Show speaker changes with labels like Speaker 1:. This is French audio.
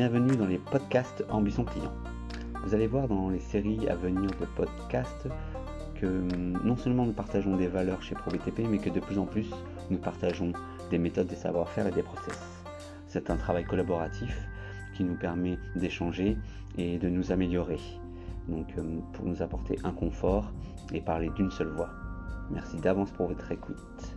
Speaker 1: Bienvenue dans les podcasts Ambition Client. Vous allez voir dans les séries à venir de podcasts que mm, non seulement nous partageons des valeurs chez ProBTP, mais que de plus en plus nous partageons des méthodes, des savoir-faire et des process. C'est un travail collaboratif qui nous permet d'échanger et de nous améliorer. Donc mm, pour nous apporter un confort et parler d'une seule voix. Merci d'avance pour votre écoute.